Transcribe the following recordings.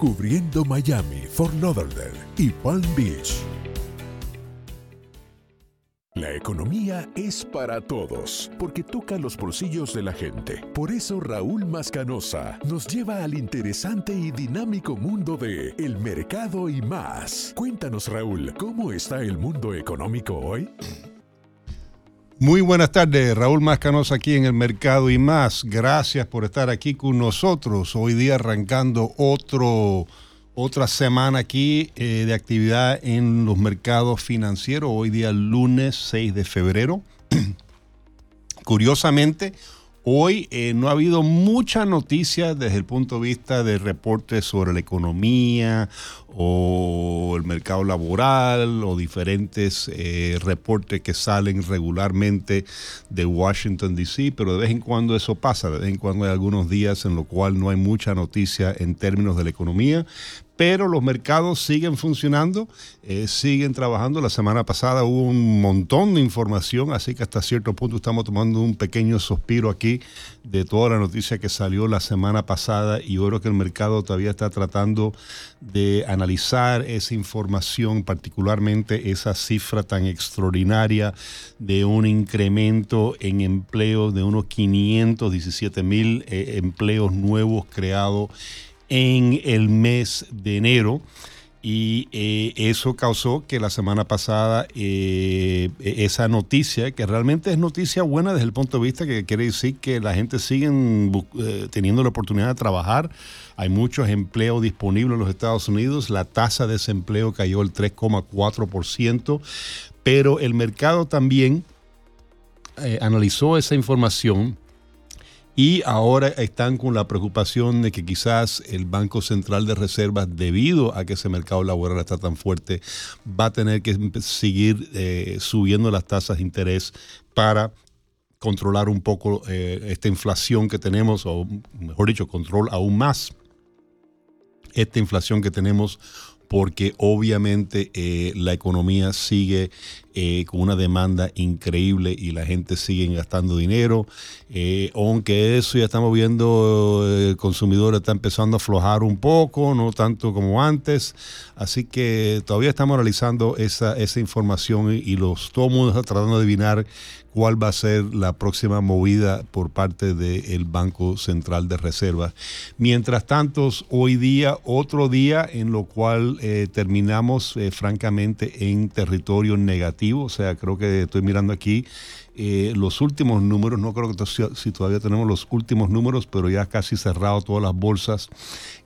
cubriendo Miami, Fort Lauderdale y Palm Beach. La economía es para todos, porque toca los bolsillos de la gente. Por eso Raúl Mascanosa nos lleva al interesante y dinámico mundo de el mercado y más. Cuéntanos Raúl, ¿cómo está el mundo económico hoy? Muy buenas tardes, Raúl Mascanosa aquí en el Mercado y más. Gracias por estar aquí con nosotros. Hoy día arrancando otro, otra semana aquí eh, de actividad en los mercados financieros. Hoy día lunes 6 de febrero. Curiosamente, Hoy eh, no ha habido mucha noticia desde el punto de vista de reportes sobre la economía o el mercado laboral o diferentes eh, reportes que salen regularmente de Washington, D.C., pero de vez en cuando eso pasa, de vez en cuando hay algunos días en los cuales no hay mucha noticia en términos de la economía, pero los mercados siguen funcionando, eh, siguen trabajando. La semana pasada hubo un montón de información, así que hasta cierto punto estamos tomando un pequeño suspiro aquí de toda la noticia que salió la semana pasada y yo creo que el mercado todavía está tratando de analizar esa información, particularmente esa cifra tan extraordinaria de un incremento en empleo de unos 517 mil eh, empleos nuevos creados en el mes de enero y eh, eso causó que la semana pasada eh, esa noticia, que realmente es noticia buena desde el punto de vista que quiere decir que la gente sigue eh, teniendo la oportunidad de trabajar, hay muchos empleos disponibles en los Estados Unidos, la tasa de desempleo cayó el 3,4%, pero el mercado también analizó esa información y ahora están con la preocupación de que quizás el Banco Central de Reservas, debido a que ese mercado laboral está tan fuerte, va a tener que seguir eh, subiendo las tasas de interés para controlar un poco eh, esta inflación que tenemos, o mejor dicho, control aún más esta inflación que tenemos porque obviamente eh, la economía sigue eh, con una demanda increíble y la gente sigue gastando dinero. Eh, aunque eso ya estamos viendo, el consumidor está empezando a aflojar un poco, no tanto como antes. Así que todavía estamos analizando esa, esa información y, los, el mundo está tratando de adivinar cuál va a ser la próxima movida por parte del Banco Central de Reserva. Mientras tanto, hoy día, otro día en lo cual eh, terminamos francamente en territorio negativo o sea, creo que estoy mirando aquí eh, los últimos números, no creo que si todavía tenemos los últimos números, pero ya casi cerrado todas las bolsas.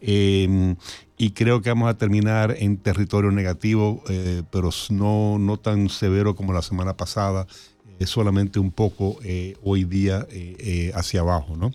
Eh, y creo que vamos a terminar en territorio negativo, eh, pero no, no tan severo como la semana pasada es solamente un poco eh, hoy día eh, eh, hacia abajo. ¿no?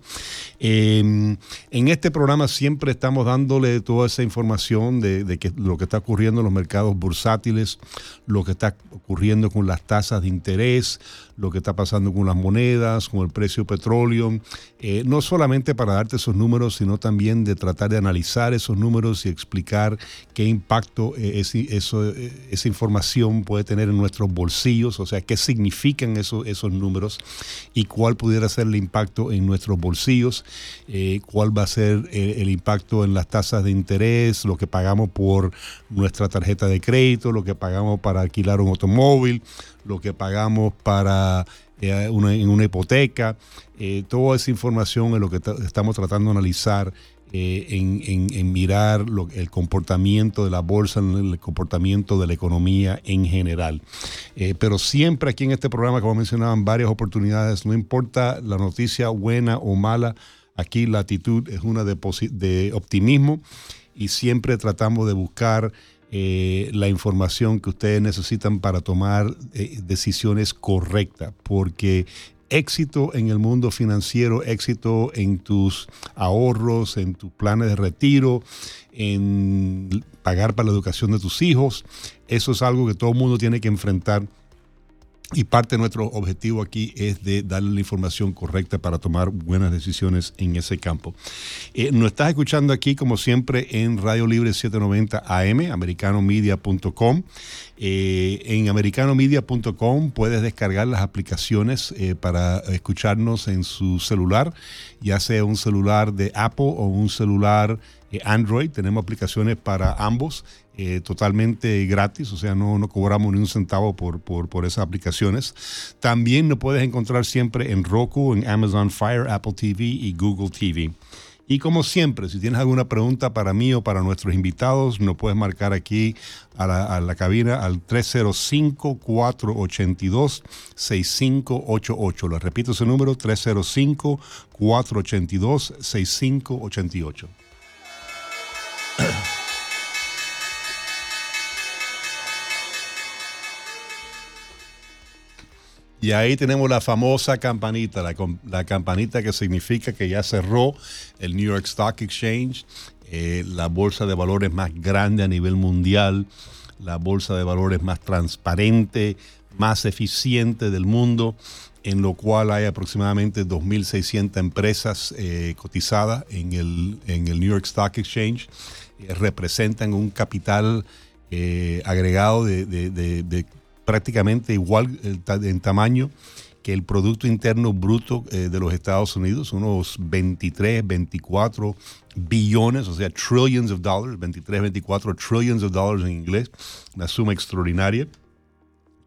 Em, en este programa siempre estamos dándole toda esa información de, de, que lo que está ocurriendo en los mercados bursátiles, lo que está ocurriendo con las tasas de interés, lo que está pasando con las monedas, con el precio petróleo, eh, no solamente para darte esos números, sino también de tratar de analizar esos números y explicar qué impacto eh, eso, eh, esa información puede tener en nuestros bolsillos, o sea, qué significan esos, esos números y cuál pudiera ser el impacto en nuestros bolsillos, cuál va a ser el impacto en las tasas de interés, lo que pagamos por nuestra tarjeta de crédito, lo que pagamos para alquilar un automóvil, lo que pagamos para eh, en una hipoteca. Eh, toda esa información es lo que estamos tratando de analizar eh, en, mirar el comportamiento de la bolsa, el comportamiento de la economía en general. pero siempre aquí en este programa, como mencionaban, varias oportunidades, no importa la noticia buena o mala, aquí la actitud es una de, de optimismo y siempre tratamos de buscar eh, la información que ustedes necesitan para tomar eh, decisiones correctas, porque éxito en el mundo financiero, éxito en tus ahorros, en tus planes de retiro, en pagar para la educación de tus hijos, eso es algo que todo el mundo tiene que enfrentar y parte de nuestro objetivo aquí es de darle la información correcta para tomar buenas decisiones en ese campo. Eh, nos estás escuchando aquí, como siempre, en Radio Libre 790 AM, americanomedia.com. Eh, en americanomedia.com puedes descargar las aplicaciones eh, para escucharnos en su celular, ya sea un celular de Apple o un celular Android. Tenemos aplicaciones para ambos. totalmente gratis, o sea, no, cobramos ni un centavo por, por, por, esas aplicaciones. También nos puedes encontrar siempre en Roku, en Amazon Fire, Apple TV y Google TV. Y como siempre, si tienes alguna pregunta para mí o para nuestros invitados, nos puedes marcar aquí a la, cabina al 305-482-6588. Le repito ese número, 305-482-6588. Y ahí tenemos la famosa campanita, la, campanita que significa que ya cerró el New York Stock Exchange, eh, la bolsa de valores más grande a nivel mundial, la bolsa de valores más transparente, más eficiente del mundo, en lo cual hay aproximadamente 2.600 empresas eh, cotizadas en el, en el New York Stock Exchange. Eh, representan un capital agregado de, prácticamente igual en tamaño que el Producto Interno Bruto eh, de los Estados Unidos, unos 23, 24 billones, o sea, trillions of dollars, 23, 24 trillions of dollars en inglés, una suma extraordinaria.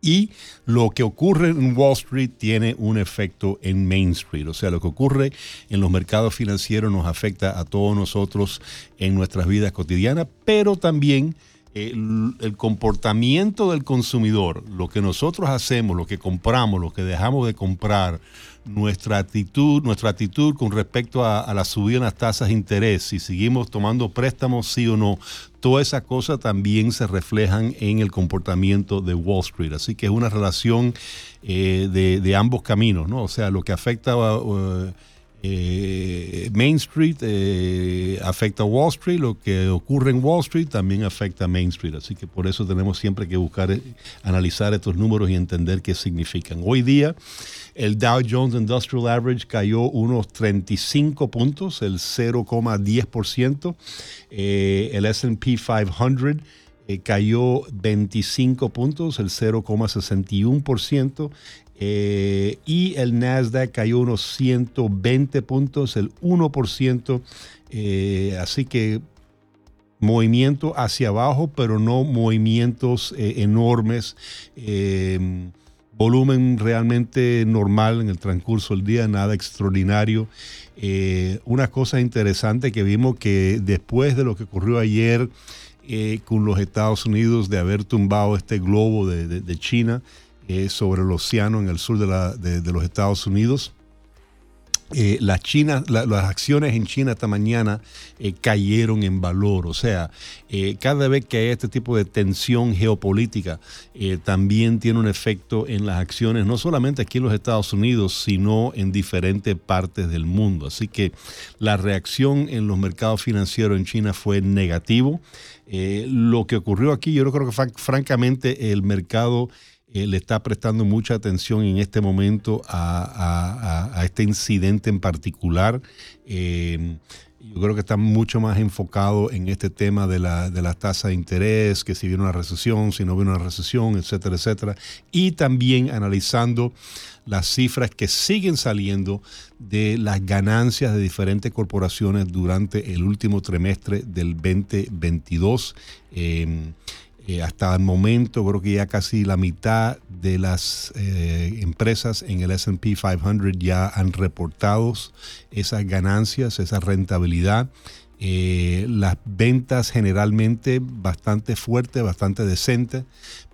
Y lo que ocurre en Wall Street tiene un efecto en Main Street. O sea, lo que ocurre en los mercados financieros nos afecta a todos nosotros en nuestras vidas cotidianas, pero también el, comportamiento del consumidor, lo que nosotros hacemos, lo que compramos, lo que dejamos de comprar, nuestra actitud, nuestra actitud con respecto a, la subida en las tasas de interés, si seguimos tomando préstamos, sí o no, todas esas cosas también se reflejan en el comportamiento de Wall Street. Así que es una relación eh, de, ambos caminos, ¿no? O sea, lo que afecta a... Uh, eh, Main Street eh, afecta a Wall Street, lo que ocurre en Wall Street también afecta a Main Street, así que por eso tenemos siempre que buscar, eh, analizar estos números y entender qué significan. Hoy día el Dow Jones Industrial Average cayó unos 35 puntos, el 0,10%, el SP 500 cayó 25 puntos, el 0,61%. Eh, y el Nasdaq cayó unos 120 puntos, el 1%. Eh, así que movimiento hacia abajo, pero no movimientos eh, enormes. Volumen realmente normal en el transcurso del día, nada extraordinario. una cosa interesante que vimos que después de lo que ocurrió ayer con los Estados Unidos de haber tumbado este globo de China, eh, sobre el océano en el sur de, los Estados Unidos. Eh, las, las acciones en China esta mañana eh, cayeron en valor. O sea, cada vez que hay este tipo de tensión geopolítica, también tiene un efecto en las acciones, no solamente aquí en los Estados Unidos, sino en diferentes partes del mundo. Así que la reacción en los mercados financieros en China fue negativo. lo que ocurrió aquí, yo creo que francamente el mercado eh, le está prestando mucha atención en este momento a, este incidente en particular. Eh, yo creo que está mucho más enfocado en este tema de la, de las tasas de interés, que si viene una recesión, si no viene una recesión, etcétera, etcétera. Y también analizando las cifras que siguen saliendo de las ganancias de diferentes corporaciones durante el último trimestre del 2022. Eh, hasta el momento creo que ya casi la mitad de las eh, empresas en el SP 500 ya han reportado esas ganancias, esa rentabilidad. Eh, las ventas generalmente bastante fuertes, bastante decentes,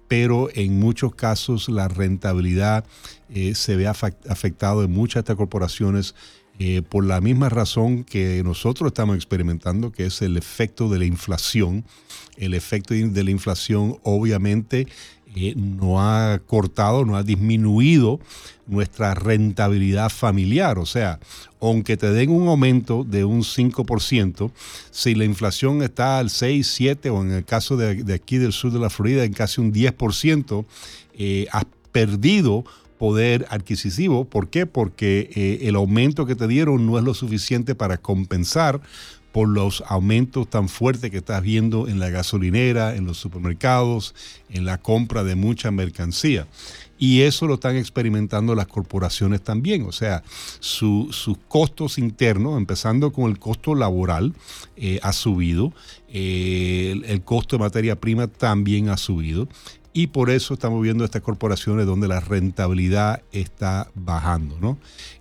pero en muchos casos la rentabilidad se ve afectado en muchas de estas corporaciones por la misma razón que nosotros estamos experimentando, que es el efecto de la inflación el efecto de la inflación obviamente eh, no ha cortado, no ha disminuido nuestra rentabilidad familiar. O sea, aunque te den un aumento de un 5%, si la inflación está al 6, 7 o en el caso de, aquí del sur de la Florida en casi un 10%, eh, has perdido poder adquisitivo. ¿Por qué? Porque eh, el aumento que te dieron no es lo suficiente para compensar por los aumentos tan fuertes que estás viendo en la gasolinera, en los supermercados, en la compra de mucha mercancía. Y eso lo están experimentando las corporaciones también. O sea, sus costos internos, empezando con el costo laboral, eh, ha subido. Eh, el, costo de materia prima también ha subido. Y por eso estamos viendo estas corporaciones donde la rentabilidad está bajando. ¿no?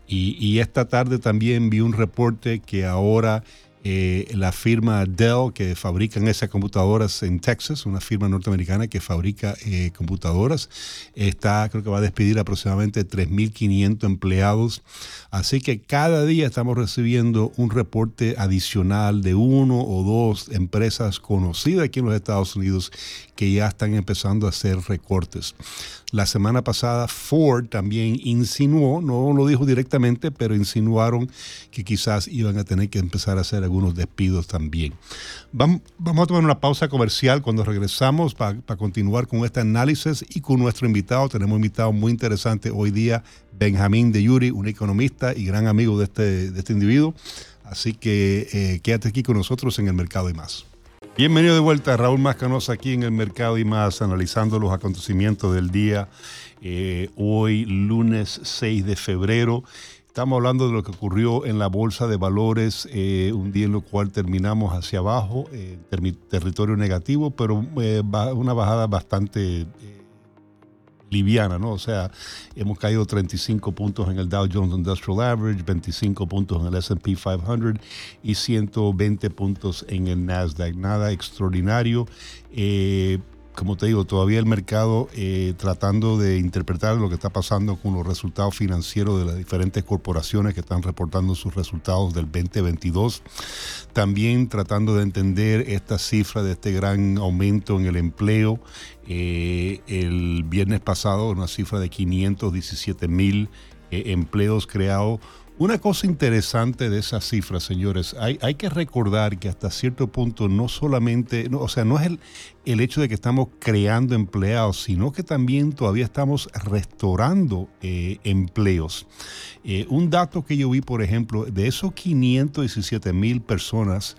Y, y esta tarde también vi un reporte que ahora eh, la firma Dell, que fabrican esas computadoras en Texas, una firma norteamericana que fabrica eh, computadoras, está, creo que va a despedir aproximadamente 3.500 empleados. Así que cada día estamos recibiendo un reporte adicional de uno o dos empresas conocidas aquí en los Estados Unidos que ya están empezando a hacer recortes. La semana pasada Ford también insinuó, no lo dijo directamente, pero insinuaron que quizás iban a tener que empezar a hacer algunos despidos también. Vamos, a tomar una pausa comercial cuando regresamos para continuar con este análisis y con nuestro invitado. Tenemos un invitado muy interesante hoy día, Benjamín de Yuri, un economista y gran amigo de este, de este individuo. Así que eh, quédate aquí con nosotros en el mercado y más. Bienvenido de vuelta, Raúl Mascanosa, aquí en el Mercado y más, analizando los acontecimientos del día. Eh, hoy, lunes 6 de febrero. Estamos hablando de lo que ocurrió en la Bolsa de Valores, eh, un día en lo cual terminamos hacia abajo, eh, territorio negativo, pero una bajada bastante liviana, ¿no? O sea, hemos caído 35 puntos en el Dow Jones Industrial Average, 25 puntos en el SP 500 y 120 puntos en el Nasdaq. Nada extraordinario. Eh, como te digo, todavía el mercado eh, tratando de interpretar lo que está pasando con los resultados financieros de las diferentes corporaciones que están reportando sus resultados del 2022. También tratando de entender esta cifra de este gran aumento en el empleo. Eh, el viernes pasado, una cifra de 517 mil eh, empleos creados una cosa interesante de esas cifras, señores, hay, hay, que recordar que hasta cierto punto no solamente, o sea, no es el, el, hecho de que estamos creando empleados, sino que también todavía estamos restaurando eh, empleos. Un dato que yo vi, por ejemplo, de esos 517 mil personas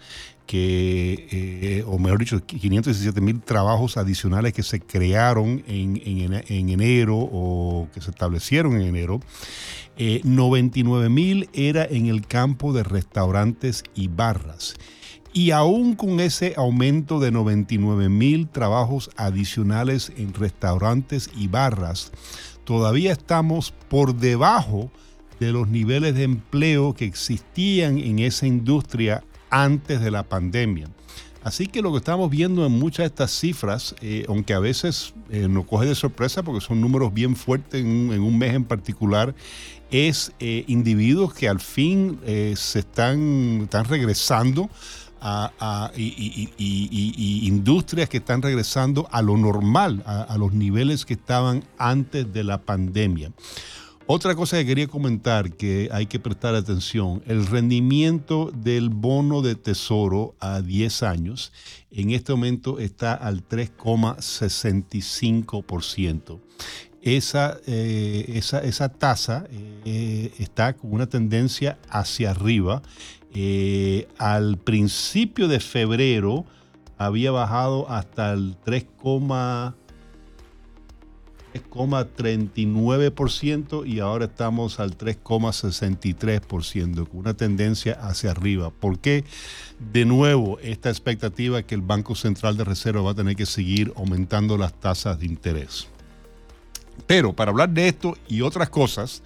que, eh, o mejor dicho, 517 mil trabajos adicionales que se crearon en, en, en, enero o que se establecieron en enero, 99 eh, mil era en el campo de restaurantes y barras. Y aún con ese aumento de 99 mil trabajos adicionales en restaurantes y barras, todavía estamos por debajo de los niveles de empleo que existían en esa industria antes de la pandemia. Así que lo que estamos viendo en muchas de estas cifras, eh, aunque a veces eh, nos coge de sorpresa porque son números bien fuertes en, un mes en particular, es eh, individuos que al fin se están, están regresando a, industrias que están regresando a lo normal, a, los niveles que estaban antes de la pandemia. Otra cosa que quería comentar que hay que prestar atención, el rendimiento del bono de tesoro a 10 años en este momento está al 3,65% esa, eh, esa, esa, tasa eh, está con una tendencia hacia arriba. Eh, al principio de febrero había bajado hasta el 3,39% y ahora estamos al 3,63%, con una tendencia hacia arriba. ¿Por qué? De nuevo, esta expectativa que el Banco Central de Reserva va a tener que seguir aumentando las tasas de interés. Pero para hablar de esto y otras cosas,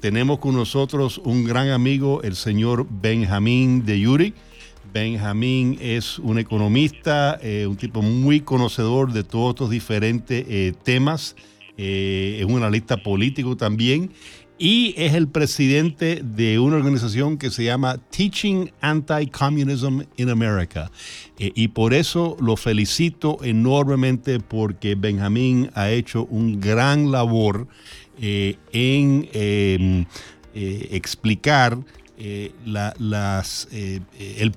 tenemos con nosotros un gran amigo, el señor Benjamín de Yuri. Benjamín es un economista, eh, un tipo muy conocedor de todos estos diferentes eh, temas, eh, es un analista político también y es el presidente de una organización que se llama Teaching Anti-Communism in America. Eh, y por eso lo felicito enormemente porque Benjamín ha hecho un gran labor eh, en em, eh, explicar el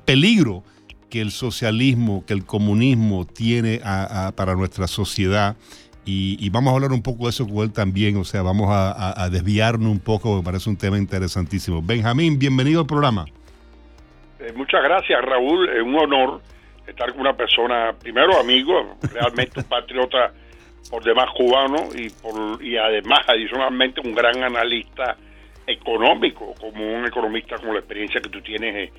peligro que el socialismo, que el comunismo tiene para nuestra sociedad y, vamos a hablar un poco de eso con él también, o sea, vamos a, desviarnos un poco, me parece un tema interesantísimo. Benjamín, bienvenido al programa. Eh, muchas gracias, Raúl. Es un honor estar con una persona, primero amigo, realmente un patriota por demás cubano y, por, y además adicionalmente un gran analista económico, como un economista con la experiencia que tú tienes eh,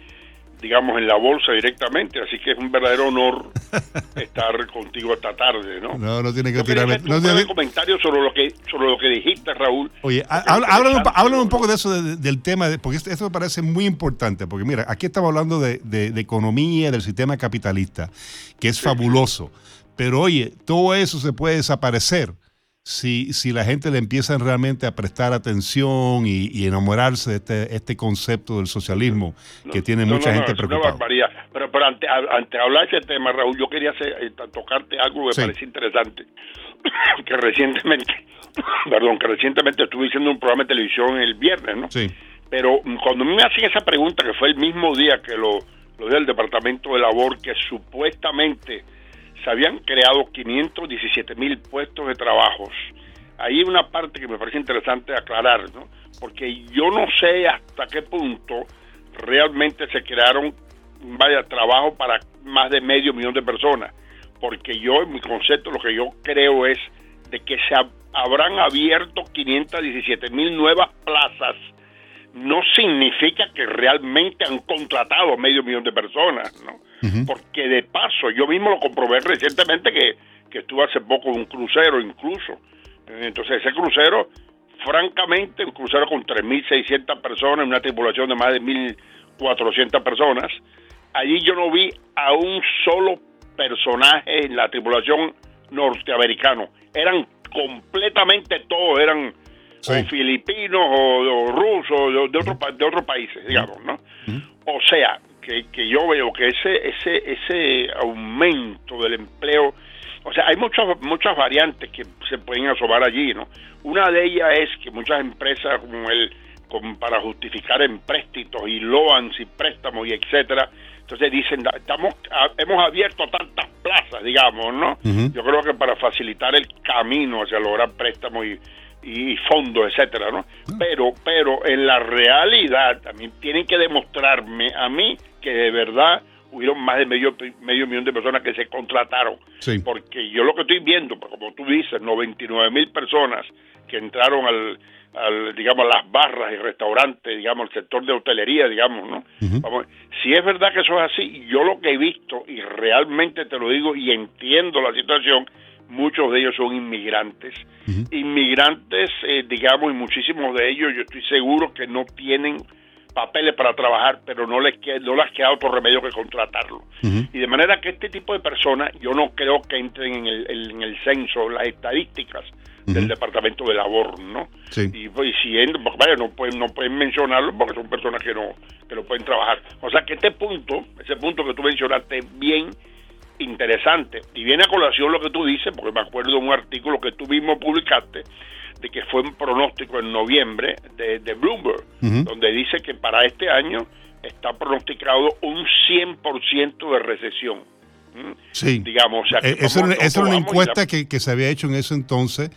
digamos, en la bolsa directamente. Así que es un verdadero honor estar contigo esta tarde, ¿no? No, no tiene que tirarme. No tiene comentarios sobre lo que sobre lo que dijiste, Raúl. Oye, háblanos un, poco de eso, del tema, porque esto, me parece muy importante, porque mira, aquí estamos hablando de, de, economía, del sistema capitalista, que es fabuloso. Pero oye, todo eso se puede desaparecer si, si la gente le empieza realmente a prestar atención y, enamorarse de este, este concepto del socialismo que tiene mucha gente preocupada. Pero, pero antes, de hablar de ese tema, Raúl, yo quería eh, tocarte algo que me parece interesante, que recientemente, perdón, que recientemente estuve haciendo un programa de televisión el viernes, ¿no? Sí. Pero cuando me hacen esa pregunta, que fue el mismo día que lo, lo del Departamento de Labor, que supuestamente se habían creado 517 mil puestos de trabajos. Ahí una parte que me parece interesante aclarar, ¿no? porque yo no sé hasta qué punto realmente se crearon vaya trabajo para más de medio millón de personas, porque yo en mi concepto lo que yo creo es de que se habrán abierto 517 mil nuevas plazas no significa que realmente han contratado medio millón de personas, ¿no? Porque de paso, yo mismo lo comprobé recientemente que, que estuve hace poco en un crucero incluso. Entonces ese crucero, francamente, un crucero con 3.600 personas, una tripulación de más de 1.400 personas, allí yo no vi a un solo personaje en la tripulación norteamericano. Eran completamente todos, eran o filipinos o, rusos de, otro, de otros países, digamos, ¿no? O sea, que, que yo veo que ese, ese, ese aumento del empleo, o sea, hay muchas, muchas variantes que se pueden asomar allí, ¿no? Una de ellas es que muchas empresas como el como para justificar empréstitos y loans y préstamos y etcétera, entonces dicen, estamos, hemos abierto tantas plazas, digamos, ¿no? Yo creo que para facilitar el camino hacia lograr préstamos y, y fondos, etcétera, ¿no? Pero, pero en la realidad también tienen que demostrarme a mí que de verdad hubieron más de medio, medio millón de personas que se contrataron. Porque yo lo que estoy viendo, pues, como tú dices, 99 mil personas que entraron al, al, digamos, a las barras y restaurantes, digamos, al sector de hotelería, digamos, ¿no? Vamos, si es verdad que eso es así, yo lo que he visto, y realmente te lo digo y entiendo la situación, muchos de ellos son inmigrantes. Inmigrantes, eh, digamos, y muchísimos de ellos yo estoy seguro que no tienen papeles para trabajar, pero no les, queda, no les queda otro remedio que contratarlo. Y de manera que este tipo de personas yo no creo que entren en el, en el censo, las estadísticas del Departamento de Labor, ¿no? Y, pues, si vaya, no pueden, no pueden mencionarlo porque son personas que no, que no pueden trabajar. O sea que este punto, ese punto que tú mencionaste bien, interesante. Y viene a colación lo que tú dices, porque me acuerdo de un artículo que tú mismo publicaste, de que fue un pronóstico en noviembre de, Bloomberg, donde dice que para este año está pronosticado un 100% de recesión. ¿Mm? Sí. Digamos, o eh, esa era una encuesta que, que, se había hecho en ese entonces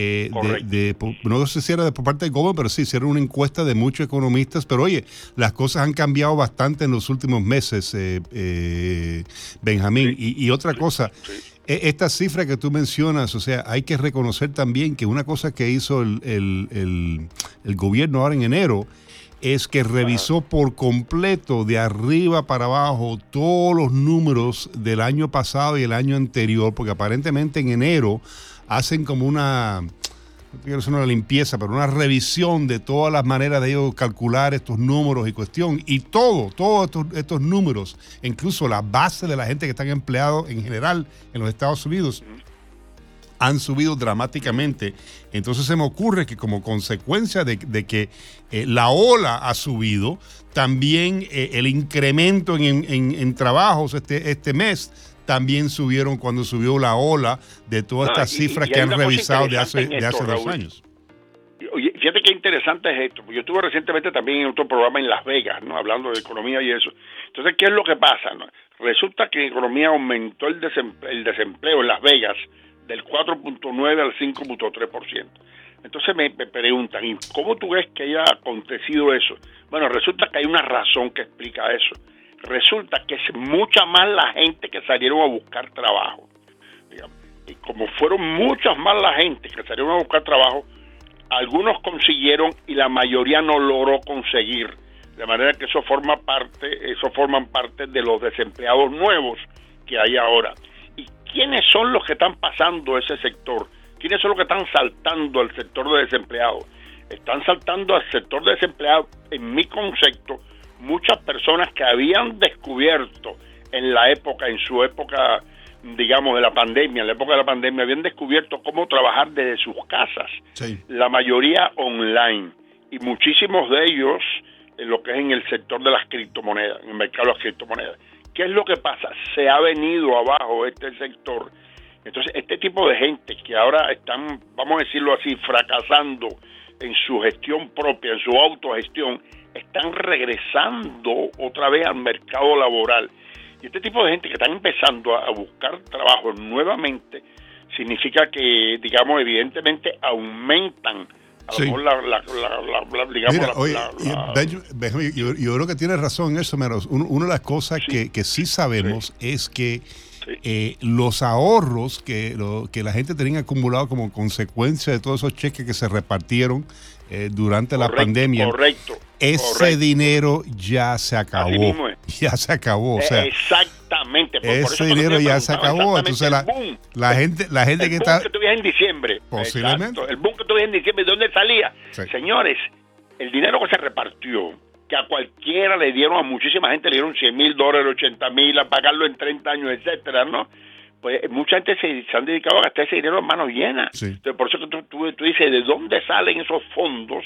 eh, de, no sé si era de por parte del gobierno, pero sí, hicieron una encuesta de muchos economistas, pero oye, las cosas han cambiado bastante en los últimos meses, eh, eh, Benjamín. y, otra cosa, e, esta cifra que tú mencionas, o sea, hay que reconocer también que una cosa que hizo el, el, el, gobierno ahora en enero es que revisó por completo de arriba para abajo todos los números del año pasado y el año anterior, porque aparentemente en enero hacen como una, no quiero decir una limpieza, pero una revisión de todas las maneras de ellos calcular estos números y cuestión. Y todo, todos estos, números, incluso la base de la gente que están empleados en general en los Estados Unidos, han subido dramáticamente. Entonces se me ocurre que como consecuencia de, que eh, la ola ha subido, también eh, el incremento en, en, trabajos este, este mes también subieron cuando subió la ola de todas estas cifras que han revisado de hace, de hace dos años. Oye, fíjate qué interesante es esto, yo estuve recientemente también en otro programa en Las Vegas, ¿no? hablando de economía y eso. Entonces, ¿qué es lo que pasa? Resulta que en economía aumentó el desempleo, el desempleo en Las Vegas del 4.9 al 5.3%. Entonces me, preguntan, ¿y cómo tú ves que haya acontecido eso? Bueno, resulta que hay una razón que explica eso resulta que es mucha más la gente que salieron a buscar trabajo. Y como fueron muchas más la gente que salieron a buscar trabajo, algunos consiguieron y la mayoría no logró conseguir. De manera que eso forma parte, eso forman parte de los desempleados nuevos que hay ahora. ¿Y quiénes son los que están pasando ese sector? ¿Quiénes son los que están saltando al sector de desempleados? Están saltando al sector de desempleados, en mi concepto, muchas personas que habían descubierto en la época, en su época, digamos, de la pandemia, en la época de la pandemia, habían descubierto cómo trabajar desde sus casas, la mayoría online, y muchísimos de ellos en lo que es en el sector de las criptomonedas, en el mercado de las criptomonedas. ¿Qué es lo que pasa? Se ha venido abajo este sector. Entonces, este tipo de gente que ahora están, vamos a decirlo así, fracasando en su gestión propia, en su autogestión, están regresando otra vez al mercado laboral. Y este tipo de gente que están empezando a buscar trabajo nuevamente, significa que, digamos, evidentemente aumentan a lo mejor la, la, digamos, Mira, oye, yo, yo, creo que tienes razón en eso, Menos. Una de las cosas que, que sí sabemos es que eh, los ahorros que, lo, que la gente tenía acumulado como consecuencia de todos esos cheques que se repartieron eh, durante la pandemia. Correcto. Ese dinero ya se acabó. Ya se acabó. O sea, exactamente. ese dinero ya se acabó. Entonces la, la, gente, la gente el que boom está. que tuviste en diciembre. Posiblemente. el boom que tuviste en diciembre, ¿de dónde salía? Señores, el dinero que se repartió que a cualquiera le dieron, a muchísima gente le dieron 100 mil dólares, 80 mil, a pagarlo en 30 años, etcétera, ¿no? Pues mucha gente se, han dedicado a gastar ese dinero en manos llenas. Entonces, por eso que tú, tú, dices, ¿de dónde salen esos fondos?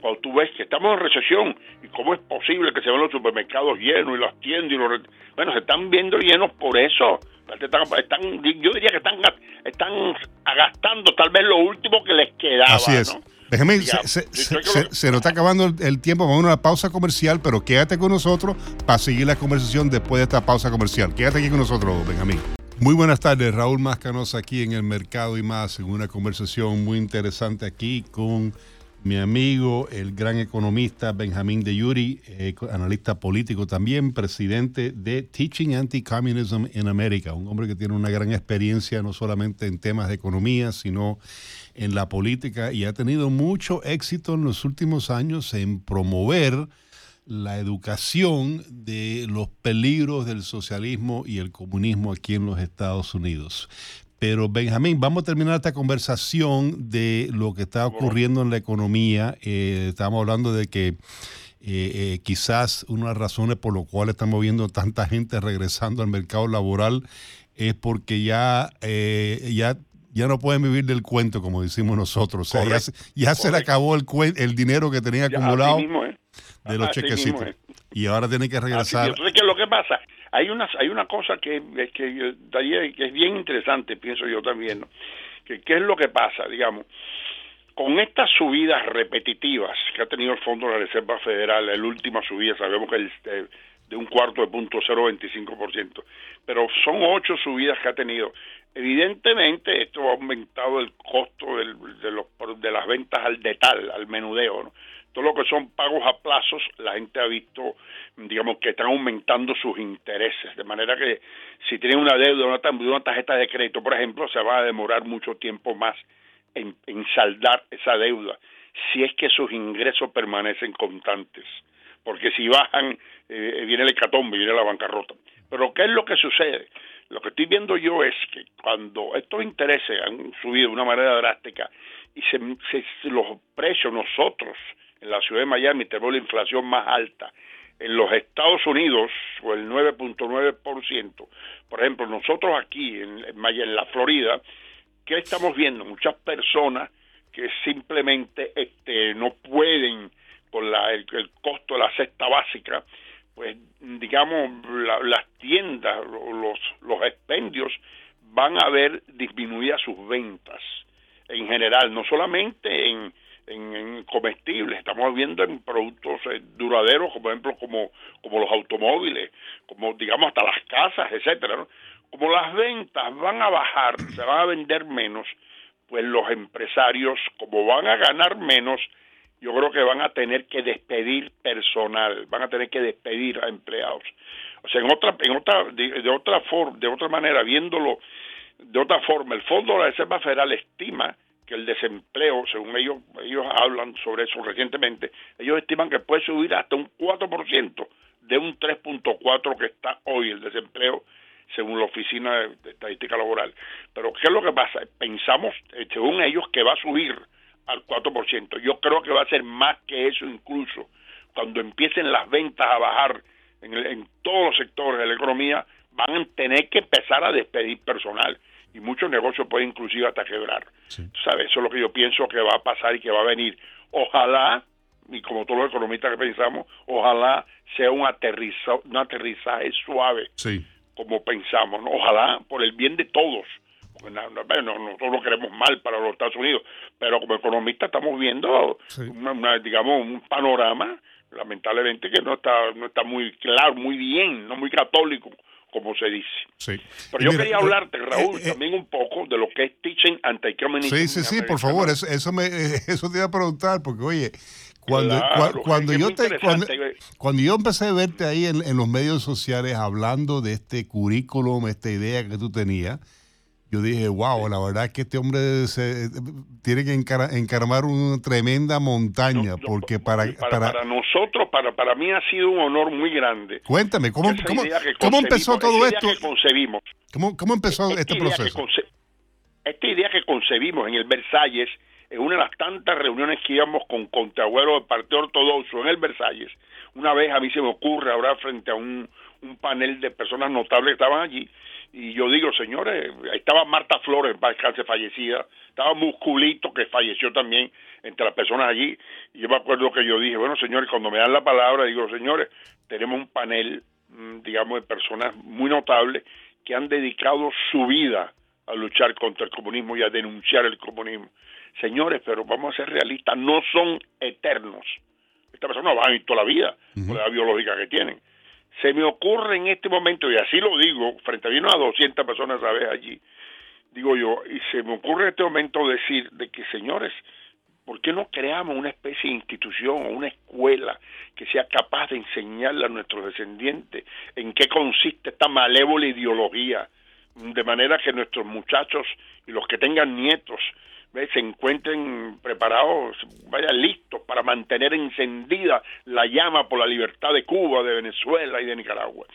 Cuando tú ves que estamos en recesión, ¿y cómo es posible que se vean los supermercados llenos y las tiendas y los... Bueno, se están viendo llenos por eso. Están, yo diría que están, están gastando tal vez lo último que les quedaba, Así es. ¿no? Benjamín, se, se, nos está acabando el, tiempo, vamos a una pausa comercial, pero quédate con nosotros para seguir la conversación después de esta pausa comercial. Quédate aquí con nosotros, Benjamín. Muy buenas tardes, Raúl Mascanos aquí en el Mercado y más, en una conversación muy interesante aquí con mi amigo, el gran economista Benjamín de Yuri, eh, analista político también, presidente de Teaching Anti-Communism in America, un hombre que tiene una gran experiencia no solamente en temas de economía, sino en la política y ha tenido mucho éxito en los últimos años en promover la educación de los peligros del socialismo y el comunismo aquí en los Estados Unidos. Pero Benjamín, vamos a terminar esta conversación de lo que está ocurriendo en la economía. Eh, estamos hablando de que eh, eh, quizás una de las razones por las cuales estamos viendo tanta gente regresando al mercado laboral es porque ya, ya ya no pueden vivir del cuento, como decimos nosotros. O sea, ya, se le acabó el, el dinero que tenía acumulado de los chequecitos. Y ahora tiene que regresar. Entonces, ¿qué es lo que pasa? Hay una, hay una cosa que, que, que es bien interesante, pienso yo también. Que, ¿Qué es lo que pasa? Digamos, con estas subidas repetitivas que ha tenido el Fondo de la Reserva Federal, la última subida, sabemos que es de un cuarto de punto 0,25%, pero son ocho subidas que ha tenido. Evidentemente esto ha aumentado el costo de, los, de las ventas al detal, al menudeo. Todo lo que son pagos a plazos, la gente ha visto, digamos, que están aumentando sus intereses. De manera que si tienen una deuda, una, una tarjeta de crédito, por ejemplo, se va a demorar mucho tiempo más en, saldar esa deuda, si es que sus ingresos permanecen constantes. Porque si bajan, eh, viene el hecatombe, viene la bancarrota. Pero ¿qué es lo que sucede? Lo que estoy viendo yo es que cuando estos intereses han subido de una manera drástica y se, los precios nosotros en la ciudad de Miami tenemos la inflación más alta, en los Estados Unidos, o el 9.9%, por ejemplo, nosotros aquí en, en la Florida, ¿qué estamos viendo? Muchas personas que simplemente este, no pueden con la, el, costo de la cesta básica pues digamos las tiendas, los, los expendios van a ver disminuidas sus ventas en general, no solamente en, en, comestibles, estamos viendo en productos eh, duraderos, como ejemplo como, como los automóviles, como digamos hasta las casas, etcétera, Como las ventas van a bajar, se van a vender menos, pues los empresarios, como van a ganar menos, yo creo que van a tener que despedir personal, van a tener que despedir a empleados. O sea, en otra, en otra, de, otra forma, de otra manera, viéndolo de otra forma, el Fondo de la Reserva Federal estima que el desempleo, según ellos, ellos hablan sobre eso recientemente, ellos estiman que puede subir hasta un 4% de un 3.4 que está hoy el desempleo según la Oficina de Estadística Laboral. Pero ¿qué es lo que pasa? Pensamos, eh, según ellos, que va a subir al 4%. Yo creo que va a ser más que eso incluso. Cuando empiecen las ventas a bajar en, en todos los sectores de la economía, van a tener que empezar a despedir personal y muchos negocios pueden inclusive hasta quebrar. ¿Sabes? Eso es lo que yo pienso que va a pasar y que va a venir. Ojalá, y como todos los economistas que pensamos, ojalá sea un, aterriza, un aterrizaje suave, como pensamos. Ojalá por el bien de todos. Bueno, nosotros lo queremos mal para los Estados Unidos, pero como economistas estamos viendo, digamos, un panorama lamentablemente que no está no está muy claro, muy bien, no muy católico como se dice. Sí. Pero yo quería eh, hablarte, eh, Raúl, eh, también un poco de lo que es teaching anti-communism. Sí, sí, sí, por favor, eso, eso, me, eso te iba a preguntar, porque oye, cuando, cuando, yo te, cuando, yo empecé a verte ahí en, en, los medios sociales hablando de este currículum, esta idea que tú tenías, yo dije, wow, la verdad es que este hombre se, tiene que encarmar una tremenda montaña, porque para, para, nosotros, para, para mí ha sido un honor muy grande. Cuéntame, ¿cómo, cómo, empezó todo esto? concebimos. ¿Cómo, cómo empezó este proceso? esta idea que concebimos en el Versalles, en una de las tantas reuniones que íbamos con contrabuelos del Partido Ortodoxo en el Versalles, una vez a mí se me ocurre ahora frente a un, un panel de personas notables que estaban allí, y yo digo, señores, estaba Marta Flores, cáncer fallecida, estaba Musculito, que falleció también entre las personas allí, y yo me acuerdo que yo dije, bueno, señores, cuando me dan la palabra, digo, señores, tenemos un panel, mm, digamos, de personas muy notables que han dedicado su vida a luchar contra el comunismo y a denunciar el comunismo. Señores, pero vamos a ser realistas, no son eternos. Estas personas van a ir toda la vida por la biológica que tienen se me ocurre en este momento, y así lo digo, frente a vino a 200 personas a vez allí, digo yo, y se me ocurre en este momento decir de que, señores, ¿por qué no creamos una especie de institución o una escuela que sea capaz de enseñarle a nuestros descendientes en qué consiste esta malévola ideología? De manera que nuestros muchachos y los que tengan nietos se encuentren preparados, vayan listos para mantener encendida la llama por la libertad de Cuba, de Venezuela y de Nicaragua.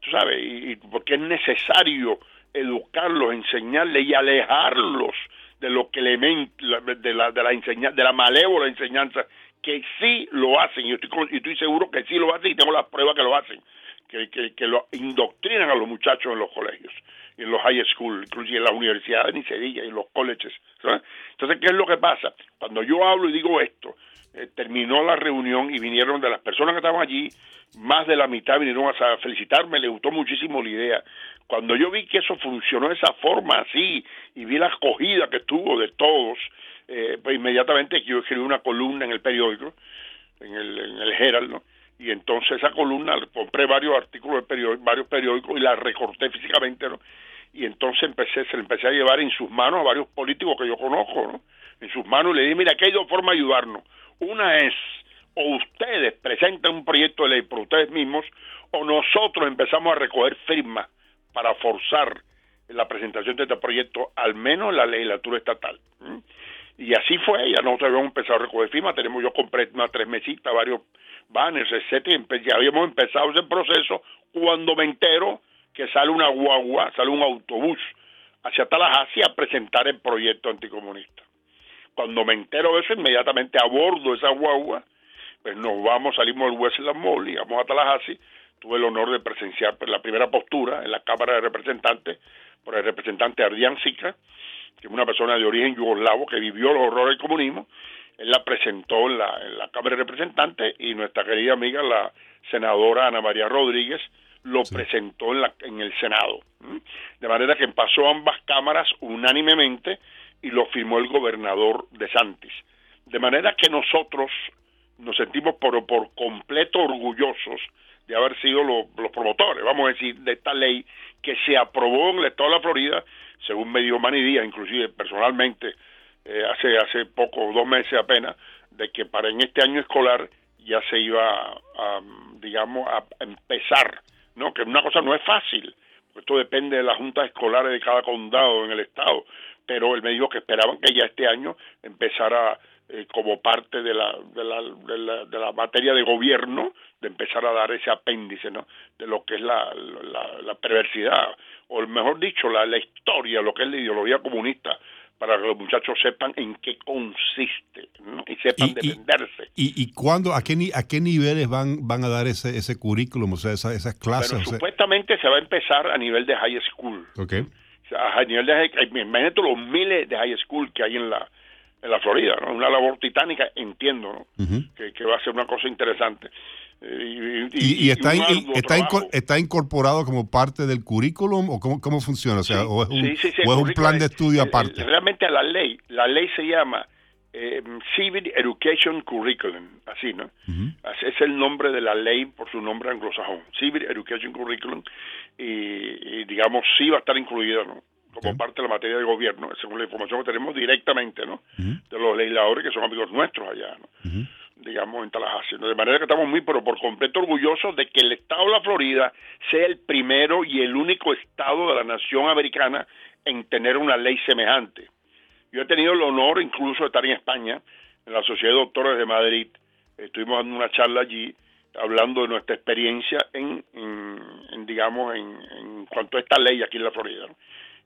Tú sabes, y, porque es necesario educarlos, enseñarles y alejarlos de lo que le de la de la enseñanza, de la malévola enseñanza que sí lo hacen. Y estoy, y estoy seguro que sí lo hacen y tengo las pruebas que lo hacen que, que, que lo indoctrinan a los muchachos en los colegios en los high school, inclusive en las universidades ni se diga, en los colleges. Entonces, ¿qué es lo que pasa? Cuando yo hablo y digo esto, eh, terminó la reunión y vinieron de las personas que estaban allí, más de la mitad vinieron a felicitarme, les gustó muchísimo la idea. Cuando yo vi que eso funcionó de esa forma así y vi la acogida que tuvo de todos, eh, pues inmediatamente yo escribí una columna en el periódico, en el, en el Herald, ¿no? Y entonces esa columna compré varios artículos de periódico, varios periódicos y la recorté físicamente ¿no? y entonces empecé se le empecé a llevar en sus manos a varios políticos que yo conozco ¿no? en sus manos y le dije mira aquí hay dos formas de ayudarnos una es o ustedes presentan un proyecto de ley por ustedes mismos o nosotros empezamos a recoger firmas para forzar la presentación de este proyecto al menos en la legislatura estatal y así fue ya nosotros habíamos empezado a recoger firmas tenemos yo compré unas tres mesitas varios banners, etcétera, ya habíamos empezado ese proceso cuando me entero que sale una guagua, sale un autobús hacia Tallahassee a presentar el proyecto anticomunista. Cuando me entero de eso, inmediatamente abordo esa guagua, pues nos vamos, salimos del Westland Mall y vamos a Tallahassee. Tuve el honor de presenciar pues, la primera postura en la Cámara de Representantes por el representante Ardian Sica, que es una persona de origen yugoslavo que vivió los horrores del comunismo él la presentó en la, en la Cámara de Representantes y nuestra querida amiga, la senadora Ana María Rodríguez, lo presentó en, la, en el Senado. De manera que pasó ambas cámaras unánimemente y lo firmó el gobernador de Santis. De manera que nosotros nos sentimos por, por completo orgullosos de haber sido los promotores, vamos a decir, de esta ley que se aprobó en el estado de la Florida, según me dio Manidía, inclusive personalmente eh, hace hace poco, dos meses apenas, de que para en este año escolar ya se iba a, digamos, a empezar ¿no? Que una cosa no es fácil, esto depende de las juntas escolares de cada condado en el estado, pero él me dijo que esperaban que ya este año empezara eh, como parte de la, de la, de, la, de, la, materia de gobierno de empezar a dar ese apéndice ¿no? de lo que es la, la, la perversidad, o mejor dicho, la, la historia, lo que es la ideología comunista para que los muchachos sepan en qué consiste ¿no? y sepan y, defenderse. ¿Y, y cuándo, a qué, a qué niveles van, van a dar ese, ese currículum, o sea, esas, esas clases? Bueno, supuestamente se va a empezar a nivel de high school. Ok. O sea, a nivel de imagínate los miles de high school que hay en la en la Florida, ¿no? Una labor titánica, entiendo, ¿no? Uh -huh. que, que va a ser una cosa interesante. Y, y, y, está, está, está, incorporado como parte del currículum o cómo, cómo funciona? O sea, sí, o es un, sí, sí, o es un plan de estudio aparte. Realmente la ley, la ley se llama eh, Civil Education Curriculum, así, ¿no? Uh -huh. Es el nombre de la ley por su nombre anglosajón, Civil Education Curriculum, y, digamos, sí va a estar incluido, ¿no? como okay. parte de la materia de gobierno, según la información que tenemos directamente, ¿no? Uh -huh. De los legisladores que son amigos nuestros allá, ¿no? Uh -huh digamos, en Tallahassee. De manera que estamos muy, pero por completo orgullosos de que el estado de la Florida sea el primero y el único estado de la nación americana en tener una ley semejante. Yo he tenido el honor incluso de estar en España, en la Sociedad de Doctores de Madrid. Estuvimos dando una charla allí hablando de nuestra experiencia en, en, digamos, en, en, cuanto a esta ley aquí en la Florida.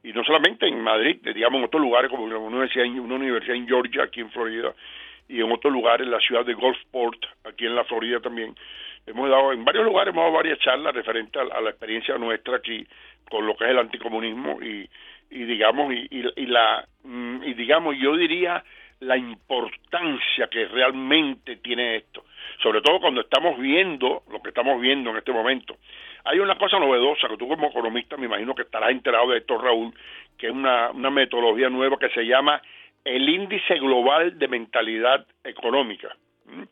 Y no solamente en Madrid, digamos, en otros lugares como una universidad, una universidad en Georgia, aquí en Florida, y en otros lugares, en la ciudad de Gulfport, aquí en la Florida también. Hemos dado, en varios lugares hemos dado varias charlas referentes a, a la experiencia nuestra aquí con lo que es el anticomunismo y, y digamos, y, y, y la, mm, y digamos, yo diría la importancia que realmente tiene esto, sobre todo cuando estamos viendo lo que estamos viendo en este momento. Hay una cosa novedosa que tú como economista me imagino que estarás enterado de esto, Raúl, que es una, una metodología nueva que se llama el índice global de mentalidad económica. ¿Mm?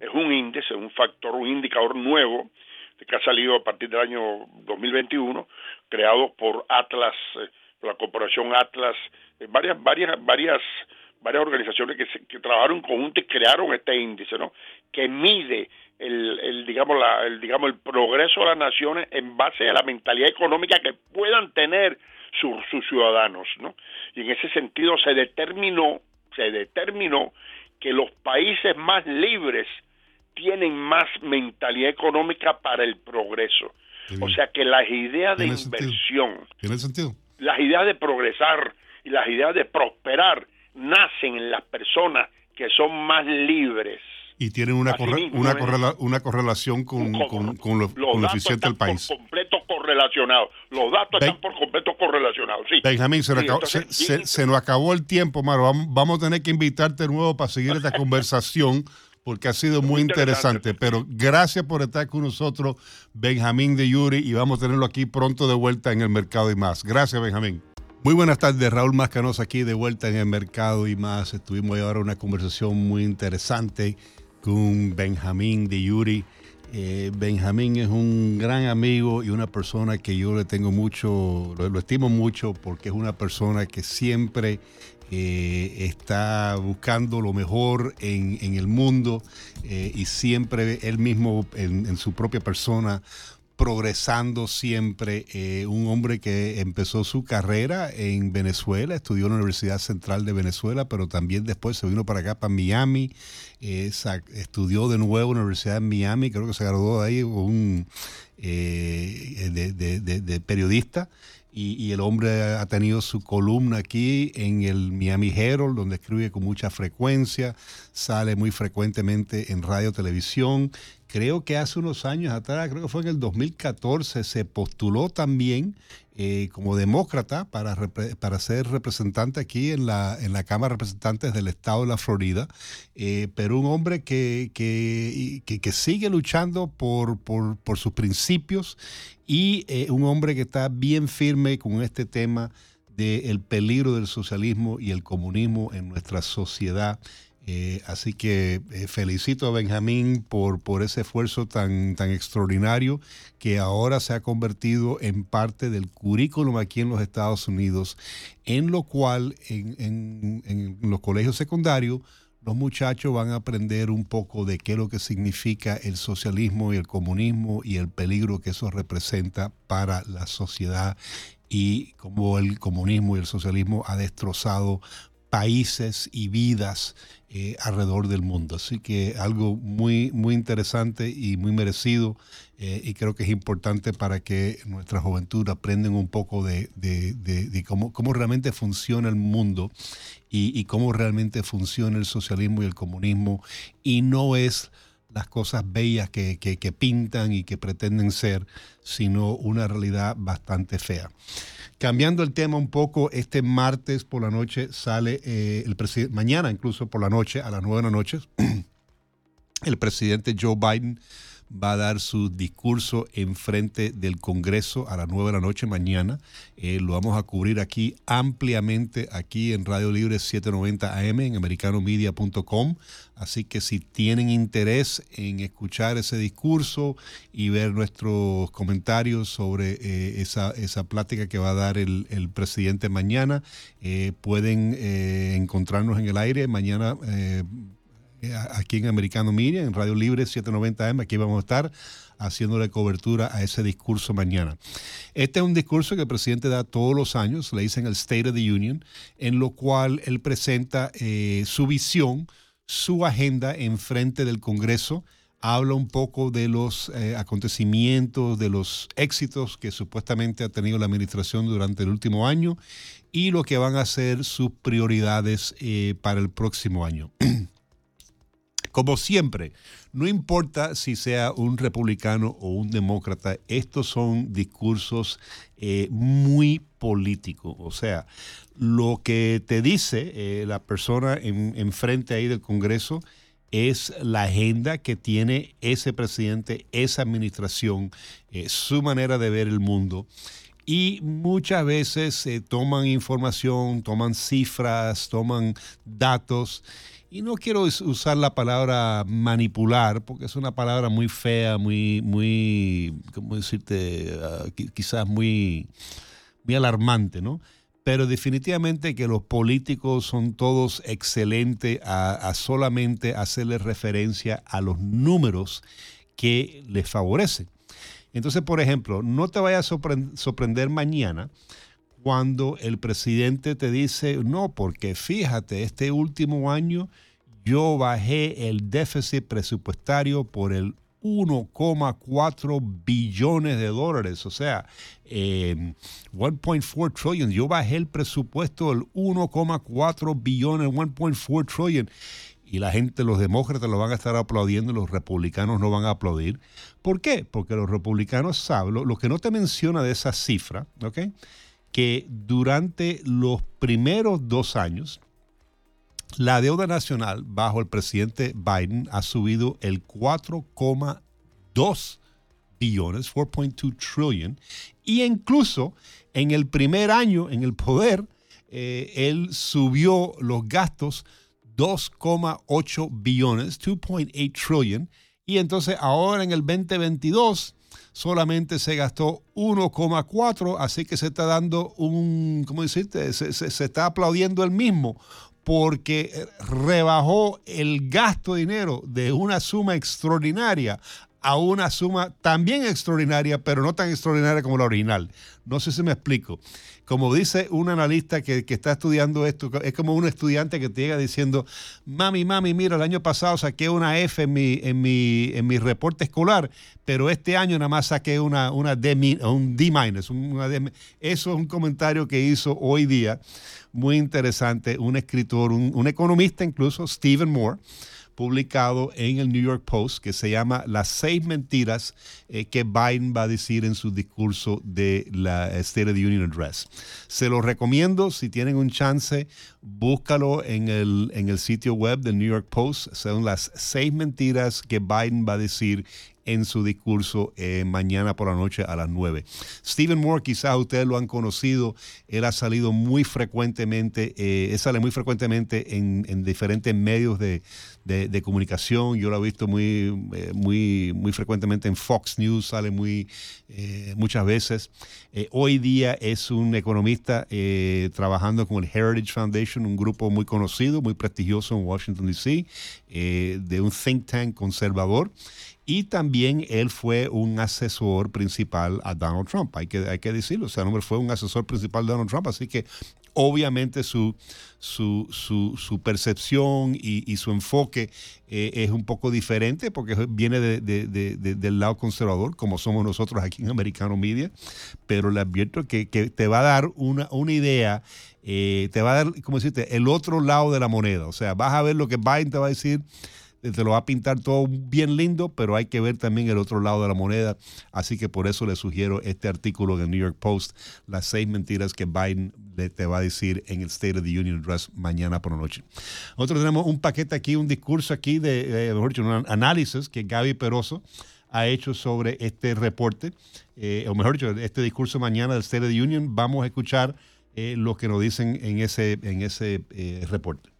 Es un índice, un factor, un indicador nuevo que ha salido a partir del año 2021, creado por Atlas, eh, por la corporación Atlas, eh, varias, varias, varias, varias organizaciones que, se, que trabajaron en conjunto y crearon este índice, ¿no? Que mide el, el digamos la, el digamos el progreso de las naciones en base a la mentalidad económica que puedan tener sus, sus ciudadanos, ¿no? Y en ese sentido se determinó, se determinó que los países más libres tienen más mentalidad económica para el progreso. O sea que las ideas de inversión, ¿Tiene sentido? las ideas de progresar y las ideas de prosperar nacen en las personas que son más libres. Y tienen una, corre una, correla una, correlación con, con, con, con lo, lo eficiente del país. Por completo correlacionados. Los datos están por completo correlacionados. Sí. Benjamín, se, sí, acabó, entonces, se, se, se, nos acabó el tiempo, Maro. Vamos, vamos, a tener que invitarte de nuevo para seguir esta conversación porque ha sido muy, muy interesante. interesante. Pero gracias por estar con nosotros, Benjamín de Yuri, y vamos a tenerlo aquí pronto de vuelta en el mercado y más. Gracias, Benjamín. Muy buenas tardes, Raúl Mascanos aquí de vuelta en el mercado y más. Estuvimos ahora una conversación muy interesante con Benjamín de Yuri. Eh, Benjamín es un gran amigo y una persona que yo le tengo mucho, lo, estimo mucho porque es una persona que siempre eh, está buscando lo mejor en, en el mundo eh, y siempre él mismo en, en, su propia persona progresando siempre, eh, un hombre que empezó su carrera en Venezuela, estudió en la Universidad Central de Venezuela, pero también después se vino para acá, para Miami, eh, estudió de nuevo en la Universidad de Miami, creo que se graduó de ahí un, eh, de, periodista. Y, y, el hombre ha tenido su columna aquí en el Miami Herald, donde escribe con mucha frecuencia, sale muy frecuentemente en radio, televisión, creo que hace unos años atrás, creo que fue en el 2014, se postuló también eh, como demócrata para, para ser representante aquí en la, en la Cámara de Representantes del Estado de la Florida, eh, pero un hombre que, que, que, sigue luchando por, por, por, sus principios y eh, un hombre que está bien firme con este tema del peligro del socialismo y el comunismo en nuestra sociedad. Eh, así que eh, felicito a Benjamín por, por ese esfuerzo tan, tan extraordinario que ahora se ha convertido en parte del currículum aquí en los Estados Unidos, en lo cual en, en, en los colegios secundarios los muchachos van a aprender un poco de qué es lo que significa el socialismo y el comunismo y el peligro que eso representa para la sociedad y cómo el comunismo y el socialismo ha destrozado países y vidas eh, alrededor del mundo. Así que algo muy, muy interesante y muy merecido eh, y creo que es importante para que nuestra juventud aprendan un poco de, cómo, cómo, realmente funciona el mundo y, cómo realmente funciona el socialismo y el comunismo y no es las cosas bellas que, que pintan y que pretenden ser, sino una realidad bastante fea. Cambiando el tema un poco, este martes por la noche sale eh, el presidente, mañana incluso por la noche, a las nueve de la noche, el presidente Joe Biden va a dar su discurso en frente del Congreso a las 9 de la noche mañana. Eh, lo vamos a cubrir aquí ampliamente, aquí en Radio Libre 790 AM, en americanomedia.com. Así que si tienen interés en escuchar ese discurso y ver nuestros comentarios sobre eh, esa, esa plática que va a dar el, presidente mañana, eh, pueden encontrarnos en el aire mañana aquí en Americano Media, en Radio Libre 790M. Aquí vamos a estar haciéndole cobertura a ese discurso mañana. Este es un discurso que el presidente da todos los años, le dicen el State of the Union, en lo cual él presenta eh, su visión, su agenda en frente del Congreso habla un poco de los eh, acontecimientos, de los éxitos que supuestamente ha tenido la administración durante el último año y lo que van a ser sus prioridades para el próximo año. Como siempre, no importa si sea un republicano o un demócrata, estos son discursos eh, muy políticos. O sea, lo que te dice eh, la persona enfrente ahí del Congreso es la agenda que tiene ese presidente, esa administración, eh, su manera de ver el mundo. Y muchas veces toman información, toman cifras, toman datos y no quiero usar la palabra manipular, porque es una palabra muy fea, muy, muy, ¿cómo decirte? Ah, quizás muy, muy alarmante, ¿no? Pero definitivamente que los políticos son todos excelentes a, solamente hacerle referencia a los números que les favorecen. Entonces, por ejemplo, no te vayas a sorprender mañana cuando el presidente te dice, no, porque fíjate, este último año yo bajé el déficit presupuestario por el 1,4 billones de dólares, o sea, 1.4 em, trillion. Yo bajé el presupuesto del 1,4 billones, 1.4 trillion. Y la gente, los demócratas lo van a estar aplaudiendo los republicanos no van a aplaudir. ¿Por qué? Porque los republicanos saben, lo que no te menciona de esa cifra, ¿ok? Que durante los primeros dos años, la deuda nacional bajo el presidente Biden ha subido el 4,2 billones, 4.2 trillion, y incluso en el primer año en el poder, eh, él subió los gastos 2,8 billones, 2.8 trillion, y entonces ahora en el 2022 solamente se gastó 1,4, así que se está dando un, ¿cómo decirte? Se, se, está aplaudiendo el mismo porque rebajó el gasto de dinero de una suma extraordinaria a una suma también extraordinaria, pero no tan extraordinaria como la original. No sé si me explico. Como dice un analista que, está estudiando esto, es como un estudiante que te llega diciendo, mami, mami, mira, el año pasado saqué una F en mi, en mi, en mi reporte escolar, pero este año nada más saqué una, una D, un D minus. Eso es un comentario que hizo hoy día, muy interesante, un escritor, un, un economista incluso, Stephen Moore publicado en el New York Post que se llama Las seis mentiras eh, que Biden va a decir en su discurso de la State of the Union Address. Se lo recomiendo, si tienen un chance, búscalo en el, en el sitio web del New York Post. Son las seis mentiras que Biden va a decir en su discurso eh, mañana por la noche a las 9. Stephen Moore, quizás ustedes lo han conocido, él ha salido muy frecuentemente, eh, sale muy frecuentemente en, diferentes medios de, comunicación. Yo lo he visto muy, eh, muy, muy frecuentemente en Fox News, sale muy eh, muchas veces. hoy día es un economista trabajando con el Heritage Foundation, un grupo muy conocido, muy prestigioso en Washington, D.C., de un think tank conservador y también él fue un asesor principal a Donald Trump, hay que, hay que decirlo, o sea, hombre fue un asesor principal de Donald Trump, así que obviamente su, su, su, percepción y, su enfoque eh, es un poco diferente porque viene del lado conservador, como somos nosotros aquí en Americano Media, pero le advierto que, te va a dar una, una idea, eh, te va a dar, como decirte, el otro lado de la moneda, o sea, vas a ver lo que Biden te va a decir te lo va a pintar todo bien lindo, pero hay que ver también el otro lado de la moneda. Así que por eso le sugiero este artículo del New York Post, las seis mentiras que Biden te va a decir en el State of the Union Address mañana por la noche. Nosotros tenemos un paquete aquí, un discurso aquí de, eh, mejor dicho, un análisis que Gaby Peroso ha hecho sobre este reporte, eh, o mejor dicho, este discurso mañana del State of the Union. Vamos a escuchar eh, lo que nos dicen en ese, en ese reporte.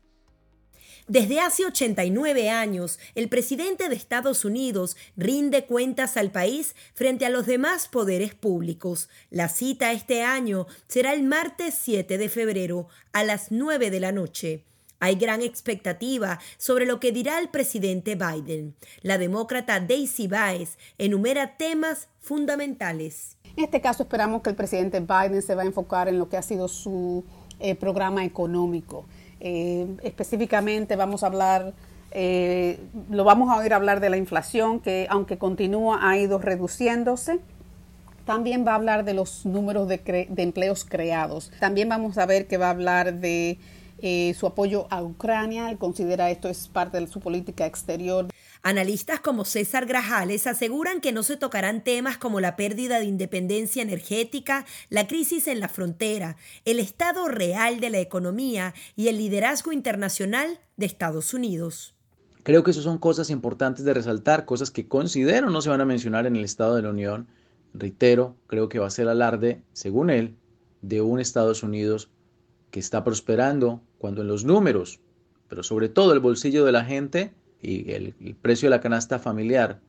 Desde hace 89 años, el presidente de Estados Unidos rinde cuentas al país frente a los demás poderes públicos. La cita este año será el martes 7 de febrero a las 9 de la noche. Hay gran expectativa sobre lo que dirá el presidente Biden. La demócrata Daisy Baez enumera temas fundamentales. En este caso esperamos que el presidente Biden se va a enfocar en lo que ha sido su eh, programa económico. Eh, específicamente vamos a hablar, eh, lo vamos a oír hablar de la inflación, que aunque continúa ha ido reduciéndose. También va a hablar de los números de, de empleos creados. También vamos a ver que va a hablar de eh, su apoyo a Ucrania. Él considera esto es parte de su política exterior. Analistas como César Grajales aseguran que no se tocarán temas como la pérdida de independencia energética, la crisis en la frontera, el estado real de la economía y el liderazgo internacional de Estados Unidos. Creo que eso son cosas importantes de resaltar, cosas que considero no se van a mencionar en el Estado de la Unión. Reitero, creo que va a ser alarde, según él, de un Estados Unidos que está prosperando cuando en los números, pero sobre todo el bolsillo de la gente, y el, precio de la canasta familiar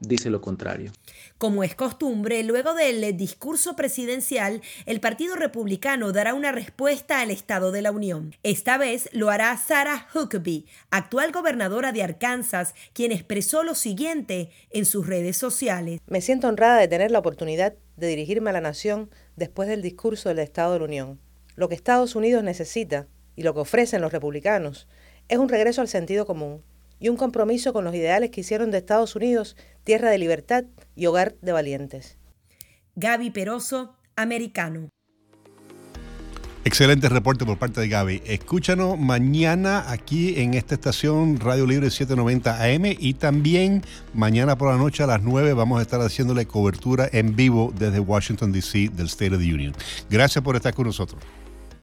dice lo contrario. Como es costumbre, luego del discurso presidencial, el Partido Republicano dará una respuesta al Estado de la Unión. Esta vez lo hará Sarah Huckabee, actual gobernadora de Arkansas, quien expresó lo siguiente en sus redes sociales. Me siento honrada de tener la oportunidad de dirigirme a la nación después del discurso del Estado de la Unión. Lo que Estados Unidos necesita y lo que ofrecen los republicanos es un regreso al sentido común y un compromiso con los ideales que hicieron de Estados Unidos tierra de libertad y hogar de valientes. Gaby Peroso, americano. Excelente reporte por parte de Gaby. Escúchanos mañana aquí en esta estación Radio Libre 790 AM y también mañana por la noche a las 9 vamos a estar haciéndole cobertura en vivo desde Washington, D.C. del State of the Union. Gracias por estar con nosotros.